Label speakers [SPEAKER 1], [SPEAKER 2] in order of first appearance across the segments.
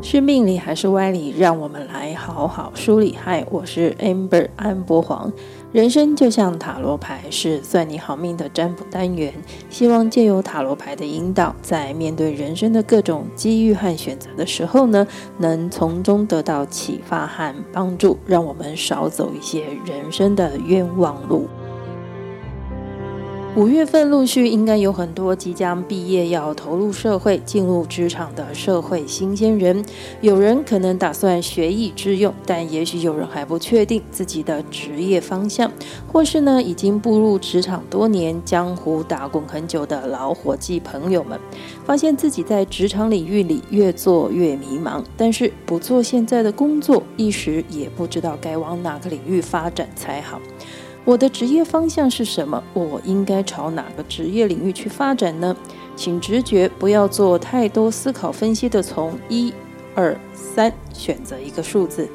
[SPEAKER 1] 是命理还是歪理？让我们来好好梳理。嗨，我是 Amber 安博黄。人生就像塔罗牌，是算你好命的占卜单元。希望借由塔罗牌的引导，在面对人生的各种机遇和选择的时候呢，能从中得到启发和帮助，让我们少走一些人生的冤枉路。五月份陆续应该有很多即将毕业要投入社会、进入职场的社会新鲜人。有人可能打算学以致用，但也许有人还不确定自己的职业方向，或是呢已经步入职场多年、江湖打滚很久的老伙计朋友们，发现自己在职场领域里越做越迷茫，但是不做现在的工作，一时也不知道该往哪个领域发展才好。我的职业方向是什么？我应该朝哪个职业领域去发展呢？请直觉，不要做太多思考分析的，从一、二、三选择一个数字。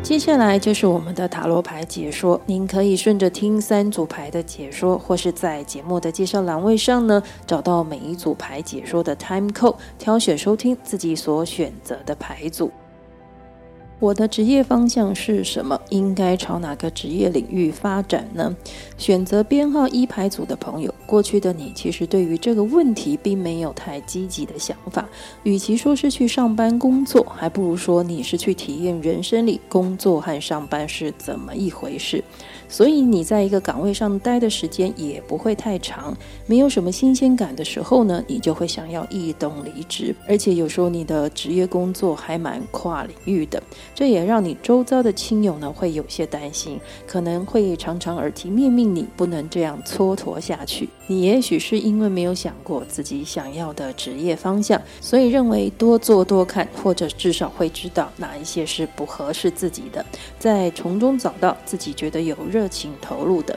[SPEAKER 1] 接下来就是我们的塔罗牌解说，您可以顺着听三组牌的解说，或是在节目的介绍栏位上呢，找到每一组牌解说的 time code，挑选收听自己所选择的牌组。我的职业方向是什么？应该朝哪个职业领域发展呢？选择编号一排组的朋友，过去的你其实对于这个问题并没有太积极的想法。与其说是去上班工作，还不如说你是去体验人生里工作和上班是怎么一回事。所以你在一个岗位上待的时间也不会太长，没有什么新鲜感的时候呢，你就会想要异动离职。而且有时候你的职业工作还蛮跨领域的，这也让你周遭的亲友呢会有些担心，可能会常常耳提面命你不能这样蹉跎下去。你也许是因为没有想过自己想要的职业方向，所以认为多做多看，或者至少会知道哪一些是不合适自己的，再从中找到自己觉得有热热情投入的。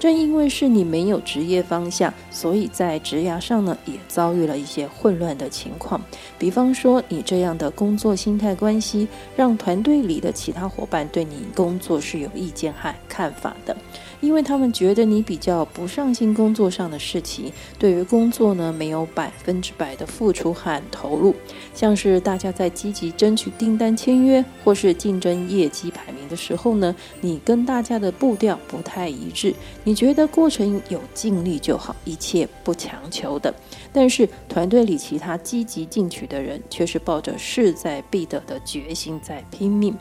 [SPEAKER 1] 正因为是你没有职业方向，所以在职涯上呢也遭遇了一些混乱的情况。比方说，你这样的工作心态关系，让团队里的其他伙伴对你工作是有意见和看法的。因为他们觉得你比较不上心工作上的事情，对于工作呢没有百分之百的付出和投入，像是大家在积极争取订单签约或是竞争业绩排名的时候呢，你跟大家的步调不太一致，你觉得过程有尽力就好，一切不强求的，但是团队里其他积极进取的人却是抱着势在必得的决心在拼命。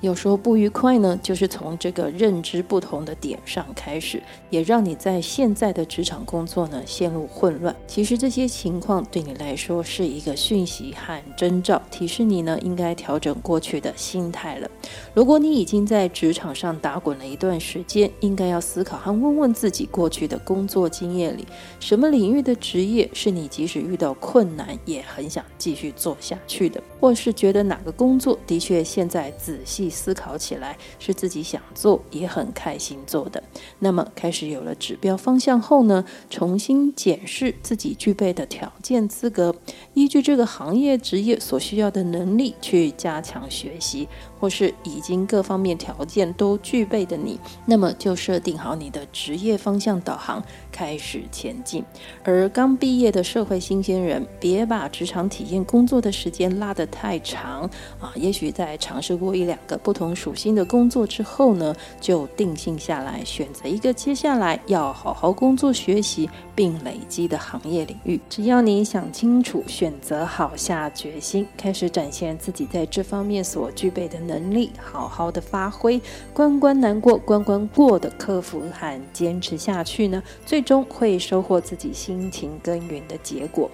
[SPEAKER 1] 有时候不愉快呢，就是从这个认知不同的点上开始，也让你在现在的职场工作呢陷入混乱。其实这些情况对你来说是一个讯息和征兆，提示你呢应该调整过去的心态了。如果你已经在职场上打滚了一段时间，应该要思考和问问自己，过去的工作经验里，什么领域的职业是你即使遇到困难也很想继续做下去的，或是觉得哪个工作的确现在仔细。思考起来是自己想做也很开心做的。那么开始有了指标方向后呢，重新检视自己具备的条件资格，依据这个行业职业所需要的能力去加强学习，或是已经各方面条件都具备的你，那么就设定好你的职业方向导航，开始前进。而刚毕业的社会新鲜人，别把职场体验工作的时间拉得太长啊！也许在尝试过一两个。不同属性的工作之后呢，就定性下来，选择一个接下来要好好工作学习并累积的行业领域。只要你想清楚，选择好，下决心，开始展现自己在这方面所具备的能力，好好的发挥，关关难过关关过的克服和坚持下去呢，最终会收获自己辛勤耕耘的结果。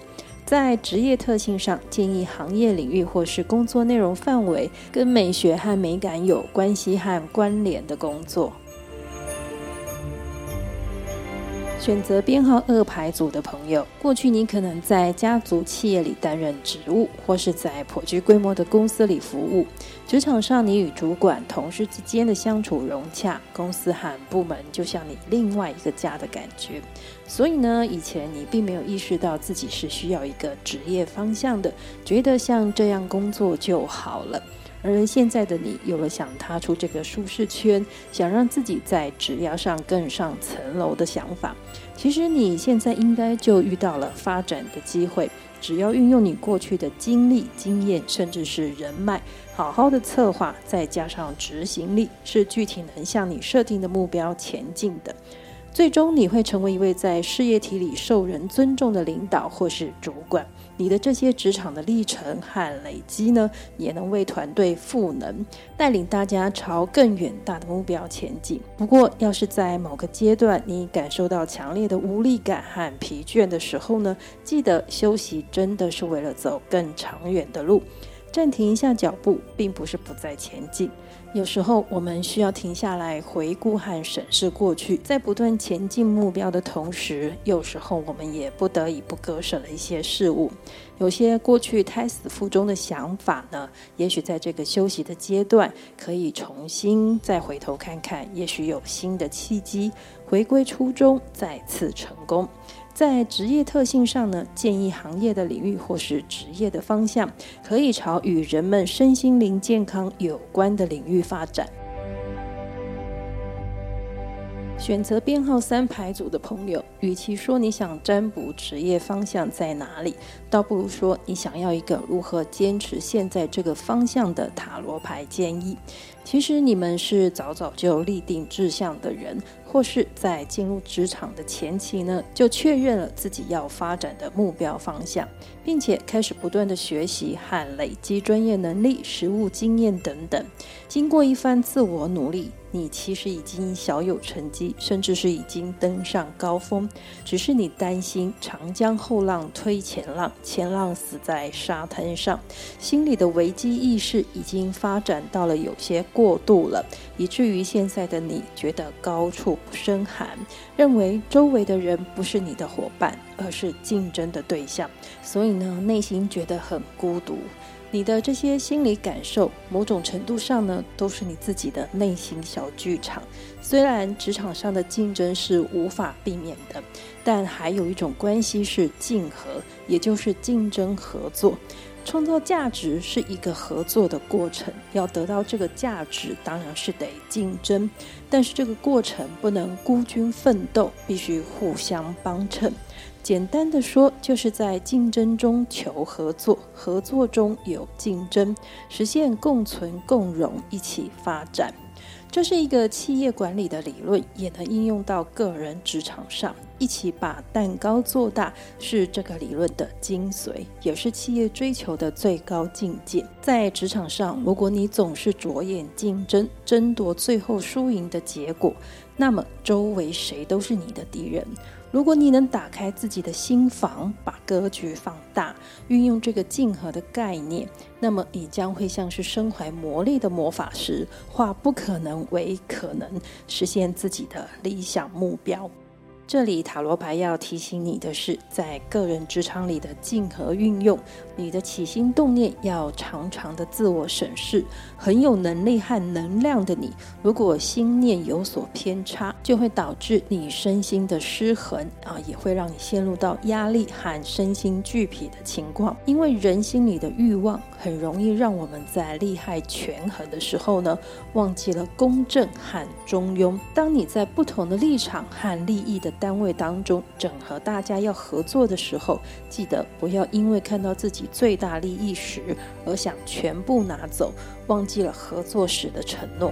[SPEAKER 1] 在职业特性上，建议行业领域或是工作内容范围跟美学和美感有关系和关联的工作。选择编号二牌组的朋友，过去你可能在家族企业里担任职务，或是在颇具规模的公司里服务。职场上，你与主管、同事之间的相处融洽，公司和部门就像你另外一个家的感觉。所以呢，以前你并没有意识到自己是需要一个职业方向的，觉得像这样工作就好了。而现在的你有了想踏出这个舒适圈，想让自己在职业上更上层楼的想法。其实你现在应该就遇到了发展的机会，只要运用你过去的经历、经验，甚至是人脉，好好的策划，再加上执行力，是具体能向你设定的目标前进的。最终你会成为一位在事业体里受人尊重的领导或是主管。你的这些职场的历程和累积呢，也能为团队赋能，带领大家朝更远大的目标前进。不过，要是在某个阶段你感受到强烈的无力感和疲倦的时候呢，记得休息真的是为了走更长远的路。暂停一下脚步，并不是不再前进。有时候我们需要停下来回顾和审视过去，在不断前进目标的同时，有时候我们也不得已不割舍了一些事物。有些过去胎死腹中的想法呢，也许在这个休息的阶段，可以重新再回头看看，也许有新的契机，回归初衷，再次成功。在职业特性上呢，建议行业的领域或是职业的方向，可以朝与人们身心灵健康有关的领域发展。选择编号三牌组的朋友，与其说你想占卜职业方向在哪里，倒不如说你想要一个如何坚持现在这个方向的塔罗牌建议。其实你们是早早就立定志向的人，或是在进入职场的前期呢，就确认了自己要发展的目标方向，并且开始不断的学习和累积专业能力、实务经验等等。经过一番自我努力。你其实已经小有成绩，甚至是已经登上高峰，只是你担心长江后浪推前浪，前浪死在沙滩上，心里的危机意识已经发展到了有些过度了，以至于现在的你觉得高处不胜寒，认为周围的人不是你的伙伴，而是竞争的对象，所以呢，内心觉得很孤独。你的这些心理感受，某种程度上呢，都是你自己的内心小剧场。虽然职场上的竞争是无法避免的，但还有一种关系是竞合，也就是竞争合作。创造价值是一个合作的过程，要得到这个价值，当然是得竞争。但是这个过程不能孤军奋斗，必须互相帮衬。简单的说，就是在竞争中求合作，合作中有竞争，实现共存共荣，一起发展。这是一个企业管理的理论，也能应用到个人职场上。一起把蛋糕做大，是这个理论的精髓，也是企业追求的最高境界。在职场上，如果你总是着眼竞争，争夺最后输赢的结果，那么周围谁都是你的敌人。如果你能打开自己的心房，把格局放大，运用这个竞合的概念，那么你将会像是身怀魔力的魔法师，化不可能为可能，实现自己的理想目标。这里塔罗牌要提醒你的是，在个人职场里的竞合运用，你的起心动念要常常的自我审视。很有能力和能量的你，如果心念有所偏差，就会导致你身心的失衡啊，也会让你陷入到压力和身心俱疲的情况。因为人心里的欲望很容易让我们在利害权衡的时候呢，忘记了公正和中庸。当你在不同的立场和利益的单位当中整合大家要合作的时候，记得不要因为看到自己最大利益时而想全部拿走，忘记了合作时的承诺。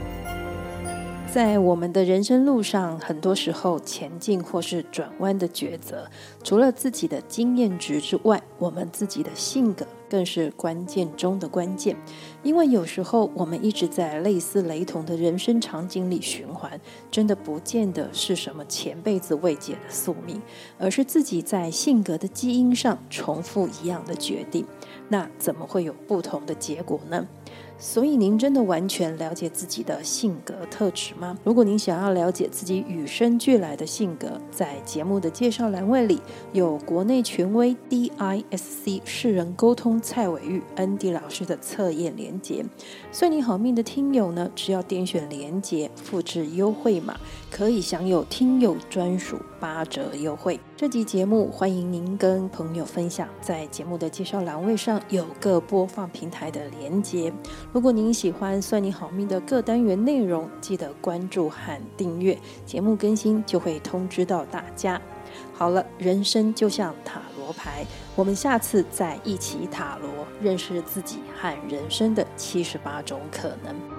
[SPEAKER 1] 在我们的人生路上，很多时候前进或是转弯的抉择，除了自己的经验值之外，我们自己的性格更是关键中的关键。因为有时候我们一直在类似雷同的人生场景里循环，真的不见得是什么前辈子未解的宿命，而是自己在性格的基因上重复一样的决定。那怎么会有不同的结果呢？所以，您真的完全了解自己的性格特质吗？如果您想要了解自己与生俱来的性格，在节目的介绍栏位里有国内权威 DISC 世人沟通蔡伟玉 ND 老师的测验连结。算你好命的听友呢，只要点选连结，复制优惠码，可以享有听友专属八折优惠。这集节目欢迎您跟朋友分享，在节目的介绍栏位上有个播放平台的连接。如果您喜欢算你好命的各单元内容，记得关注和订阅，节目更新就会通知到大家。好了，人生就像塔罗牌，我们下次再一起塔罗，认识自己和人生的七十八种可能。